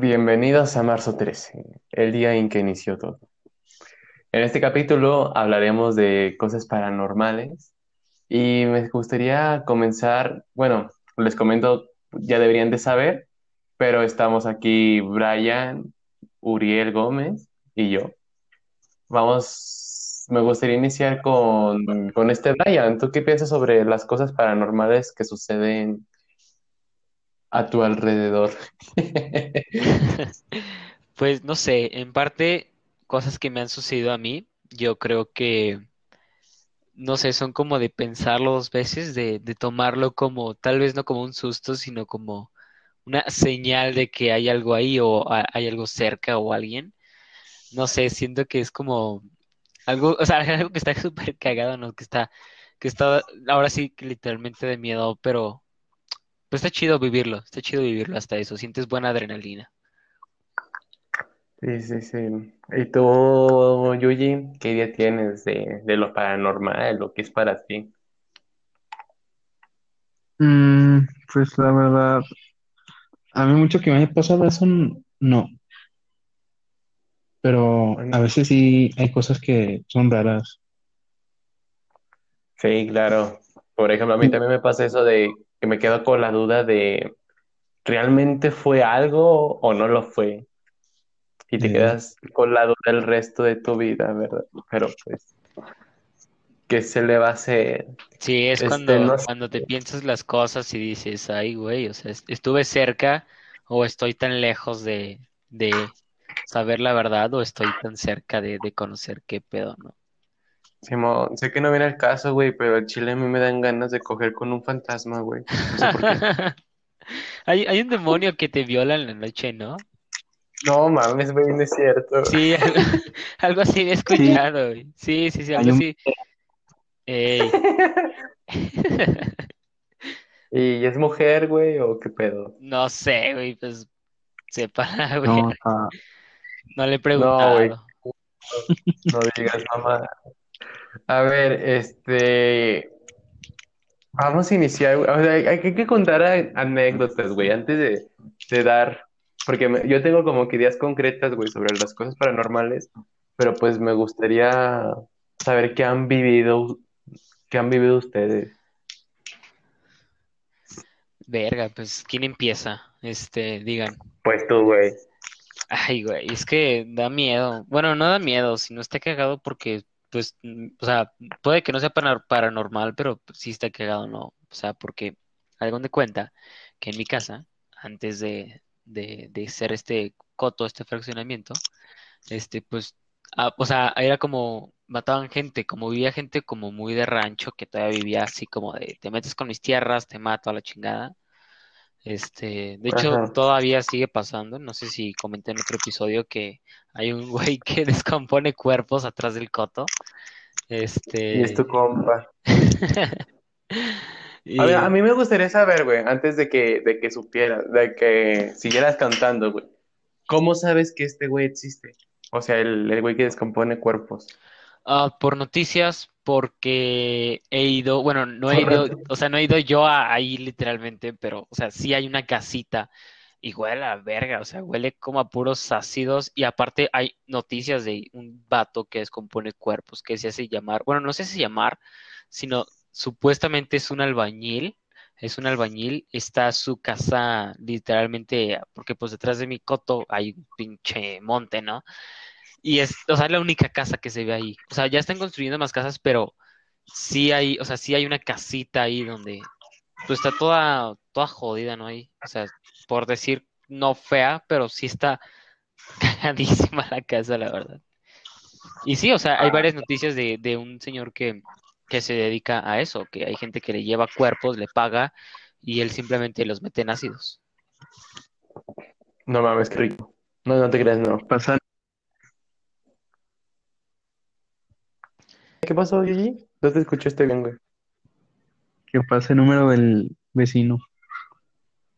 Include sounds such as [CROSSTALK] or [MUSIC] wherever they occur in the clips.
Bienvenidos a marzo 13, el día en que inició todo. En este capítulo hablaremos de cosas paranormales y me gustaría comenzar, bueno, les comento, ya deberían de saber, pero estamos aquí Brian, Uriel Gómez y yo. Vamos, me gustaría iniciar con, con este Brian. ¿Tú qué piensas sobre las cosas paranormales que suceden a tu alrededor? [LAUGHS] Pues no sé, en parte cosas que me han sucedido a mí, yo creo que, no sé, son como de pensarlo dos veces, de, de tomarlo como, tal vez no como un susto, sino como una señal de que hay algo ahí o hay algo cerca o alguien. No sé, siento que es como algo, o sea, [LAUGHS] algo que está súper cagado, ¿no? Que está, que está ahora sí literalmente de miedo, pero pues está chido vivirlo, está chido vivirlo hasta eso, sientes buena adrenalina. Sí, sí, sí. ¿Y tú, Yuji, qué idea tienes de, de lo paranormal, lo que es para ti? Mm, pues la verdad, a mí mucho que me haya pasado eso, no, pero a veces sí hay cosas que son raras. Sí, claro. Por ejemplo, a mí también me pasa eso de que me quedo con la duda de ¿realmente fue algo o no lo fue? Y te Eh, quedas con la duda el resto de tu vida, ¿verdad? Pero pues, ¿qué se le va a hacer? Sí, es Este, cuando, no cuando te piensas las cosas y dices, ay, güey, o sea, est- estuve cerca o estoy tan lejos de, de saber la verdad o estoy tan cerca de, de conocer qué pedo, ¿no? Simón, sé que no viene el caso, güey, pero al chile a mí me dan ganas de coger con un fantasma, güey. No sé por qué. [LAUGHS] Hay, hay un demonio que te viola en la noche, ¿no? No mames, güey, no es cierto. Sí, algo, [LAUGHS] algo así he escuchado, güey. Sí, sí, sí, algo hay un, así. Ey. [LAUGHS] ¿Y es mujer, güey, o qué pedo? No sé, güey, pues sepa, güey. no, No le he No, güey, preguntado. no digas mamá. A ver, este, vamos a iniciar. O sea, hay, hay que contar anécdotas, güey, antes de, de dar, porque me- yo tengo como que ideas concretas, güey, sobre las cosas paranormales, pero pues me gustaría saber qué han vivido, qué han vivido ustedes. Verga, pues, ¿quién empieza? Este, digan. Pues tú, güey. Ay, güey, es que da miedo. Bueno, no da miedo, sino está cagado porque, pues, mm, o sea, puede que no sea paranormal, pero sí está cagado, ¿no? O sea, porque algo de cuenta que en mi casa, antes de, de, de este coto, este fraccionamiento, este, pues, ah, o sea, era como, mataban gente, como vivía gente como muy de rancho, que todavía vivía así como de, te metes con mis tierras, te mato a la chingada. Este, de hecho, Ajá. todavía sigue pasando. No sé si comenté en otro episodio que hay un [LAUGHS] güey que descompone cuerpos atrás del coto. Y es tu Este, compa. [LAUGHS] A ver, a mí me gustaría saber, güey, antes de que, de que supieras, de que siguieras cantando, güey. ¿Cómo sabes que este güey existe? O sea, el, el güey que descompone cuerpos. ah, por noticias, porque he ido, bueno, no he ido, o sea, no he ido yo a- ahí literalmente, pero, o sea, sí hay una casita y huele a verga, o sea, huele como a puros ácidos y aparte hay noticias de un vato que descompone cuerpos, que se hace llamar, bueno, no sé si llamar, sino supuestamente es un albañil, es un albañil, está su casa literalmente, porque pues detrás de mi coto hay un pinche monte, ¿no? Y es, o sea, es la única casa que se ve ahí. O sea, ya están construyendo más casas, pero sí hay, o sea, sí hay una casita ahí donde pues está toda, toda jodida, ¿no? Ahí, o sea, por decir no fea, pero sí está [LAUGHS] cagadísima la casa, la verdad. Y sí, o sea, hay varias noticias de, de un señor que, que se dedica a eso, que hay gente que le lleva cuerpos, le paga y él simplemente los mete en ácidos. no mames, qué rico. No, no te creas, no. pasa, ¿Qué pasó, Gigi? No te escuchaste bien, güey. que pasa el número del vecino.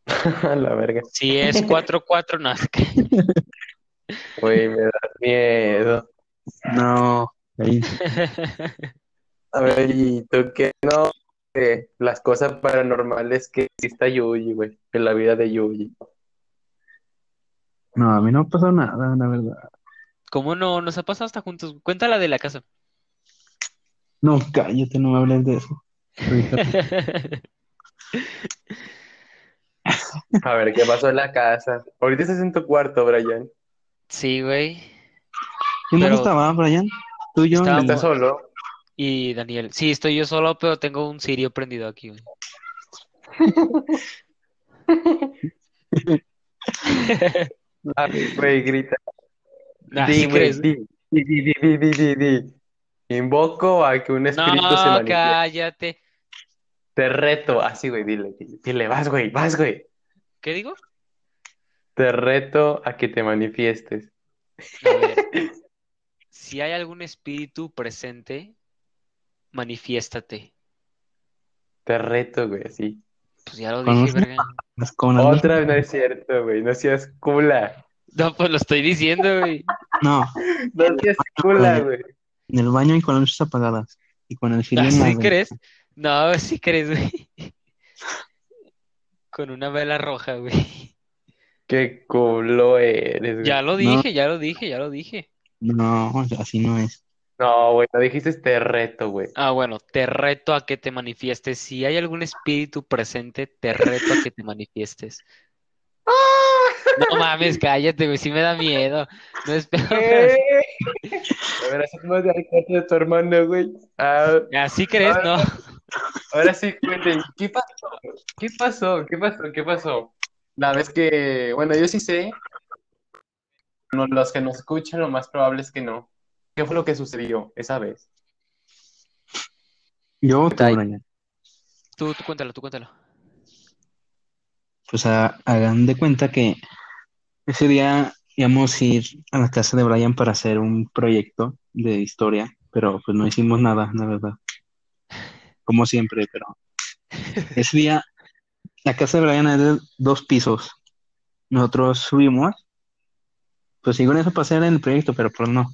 A [LAUGHS] la verga. Si es [LAUGHS] 4-4, no, Güey, me da miedo. No, ahí, [LAUGHS] A ver, ¿y tú qué no? Eh, las cosas paranormales que exista Yuji, güey. En la vida de Yuji. No, a mí no pasó nada, la verdad. ¿Cómo no? Nos ha pasado hasta juntos. Cuéntala de la casa. No, cállate, no me hables de eso. [LAUGHS] A ver, ¿qué pasó en la casa? Ahorita estás en tu cuarto, Brian. Sí, güey. ¿Quién Pero- estaba, Brian? Tú y yo. Estaba- y- ¿Estás solo? Y Daniel. Sí, estoy yo solo, pero tengo un cirio prendido aquí, güey. [LAUGHS] Ay, güey, grita. Nah, Di, ¿sí güey, crees? di, di, di, di, di, di, di. Invoco a que un espíritu se No, manifieste. cállate. Te reto, así, güey, dile, dile, vas, güey, vas, güey. ¿Qué digo? Te reto a que te manifiestes. A ver. [LAUGHS] Si hay algún espíritu presente, manifiéstate. Te reto, güey, así. Pues ya lo dije, verga. [LAUGHS] Otra vez no es cierto, güey, no seas cula. No, pues lo estoy diciendo, güey. No, No seas cula, güey. En el baño y con las luces apagadas. Y con el ¿Así ventana. crees? No, sí crees, güey. [LAUGHS] Con una vela roja, güey. Qué culo eres, güey. Ya lo No. dije, ya lo dije, ya lo dije. No, así no es. No, güey, no dijiste te reto, güey. Ah, bueno, te reto a que te manifiestes. Si hay algún espíritu presente, te reto a que te manifiestes. [LAUGHS] No mames, cállate, güey, sí me da miedo. No es peor, pero ¿Qué? A ver, hacemos de cuarto de tu hermano, güey. Ah, así crees, ¿no? ahora sí, cuenten, ¿qué pasó? ¿Qué pasó? ¿Qué pasó? ¿Qué pasó? La vez que, bueno, yo sí sé, no, los que nos escuchan, lo más probable es que no. ¿Qué fue lo que sucedió esa vez? Yo, tú. Tú, tú cuéntalo, tú cuéntalo. Pues ha- hagan de cuenta que ese día íbamos a ir a la casa de Brian para hacer un proyecto de historia, pero pues no hicimos nada, la verdad. Como siempre, pero ese día la casa de Brian es de dos pisos. Nosotros subimos, pues con eso pasé en el proyecto, pero pues no.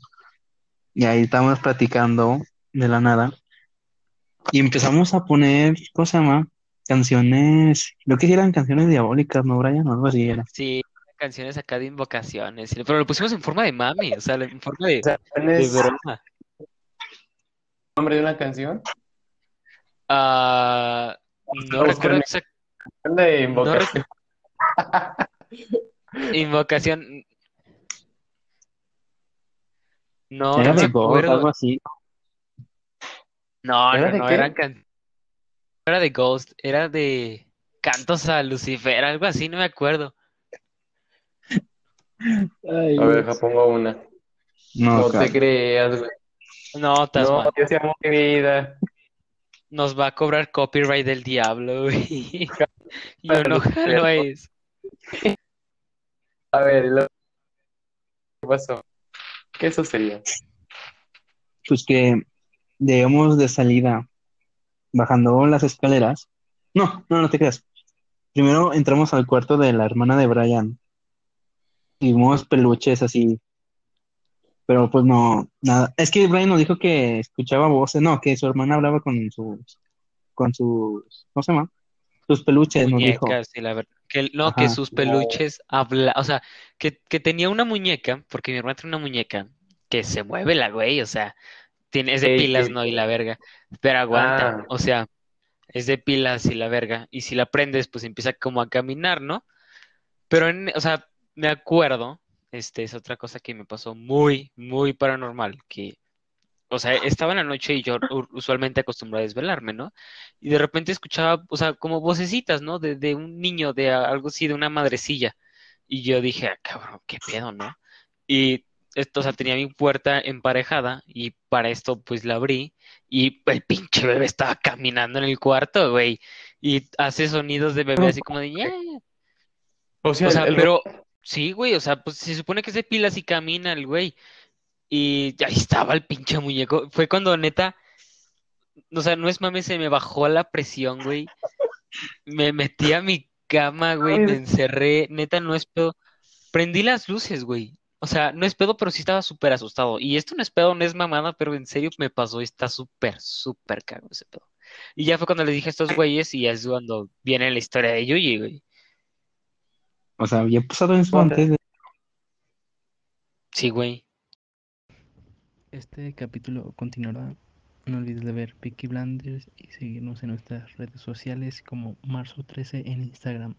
Y ahí estábamos platicando de la nada y empezamos a poner, ¿cómo se llama? Canciones, creo que eran canciones diabólicas, ¿no, Brian? Algo así era. Sí, canciones acá de invocaciones, pero lo pusimos en forma de mami, o sea, en forma de, O sea, de ¿tienes broma. nombre de una canción? Ah, no recuerdo mi- exact- De invocación. invocación. No, Era no de me God, acuerdo. algo así. No, ¿Era no, de no, qué? eran can- no era de Ghost, era de Cantos a Lucifer, algo así, no me acuerdo. Ay, A ver, deja, pongo una. no, No te creas, güey. No, estás No, mal. yo se amo mi vida. Nos va a cobrar copyright del diablo, güey. [LAUGHS] Yo no jalo eso. A ver, lo- ¿qué pasó? ¿Qué sucedió? Pues que llegamos de salida bajando las escaleras. No, no, no te creas. Primero entramos al cuarto de la hermana de Brian y vimos peluches así. Pero pues no, nada. Es que Brian nos dijo que escuchaba voces, no, que su hermana hablaba con sus, con sus, ¿cómo se llama? Sus peluches, nos dijo. Sí, la verdad. Que, no, que sus peluches habla, o sea, que, que tenía una muñeca, porque mi hermana tiene una muñeca que se mueve la güey, o sea, tiene, es de Ey, pilas, ey, ¿no? Y la verga, pero aguanta, Ah. o sea, es de pilas y la verga, y si la prendes, pues empieza como a caminar, ¿no? Pero, en, o sea, me acuerdo, este, es otra cosa que me pasó muy, muy paranormal, que, o sea, estaba en la noche y yo usualmente acostumbro a desvelarme, ¿no? Y de repente escuchaba, o sea, como vocecitas, ¿no? De, de un niño, de algo así, de una madrecilla. Y yo dije, ah, cabrón, qué pedo, ¿no? Y esto, o sea, tenía mi puerta emparejada y para esto, pues la abrí y el pinche bebé estaba caminando en el cuarto, güey. Y hace sonidos de bebé así como de, "Ya, ya". O sea, O sea, el- el- pero sí, güey, o sea, pues se supone que es de pilas y camina el güey. Y ahí estaba el pinche muñeco. Fue cuando neta, o sea, no es mames, se me bajó la presión, güey. Me metí a mi cama, güey, me encerré, neta, no es pedo. Prendí las luces, güey. O sea, no es pedo, pero sí estaba súper asustado. Y esto no es pedo, no es mamada, pero en serio me pasó y está súper, súper cago ese pedo. Y ya fue cuando le dije a estos güeyes y ya es cuando viene la historia de Yuji, güey. O sea, había pasado en su antes. De... Sí, güey. Este capítulo continuará. No olvides de ver Peaky Blinders y seguirnos en nuestras redes sociales como Marzo13 en Instagram.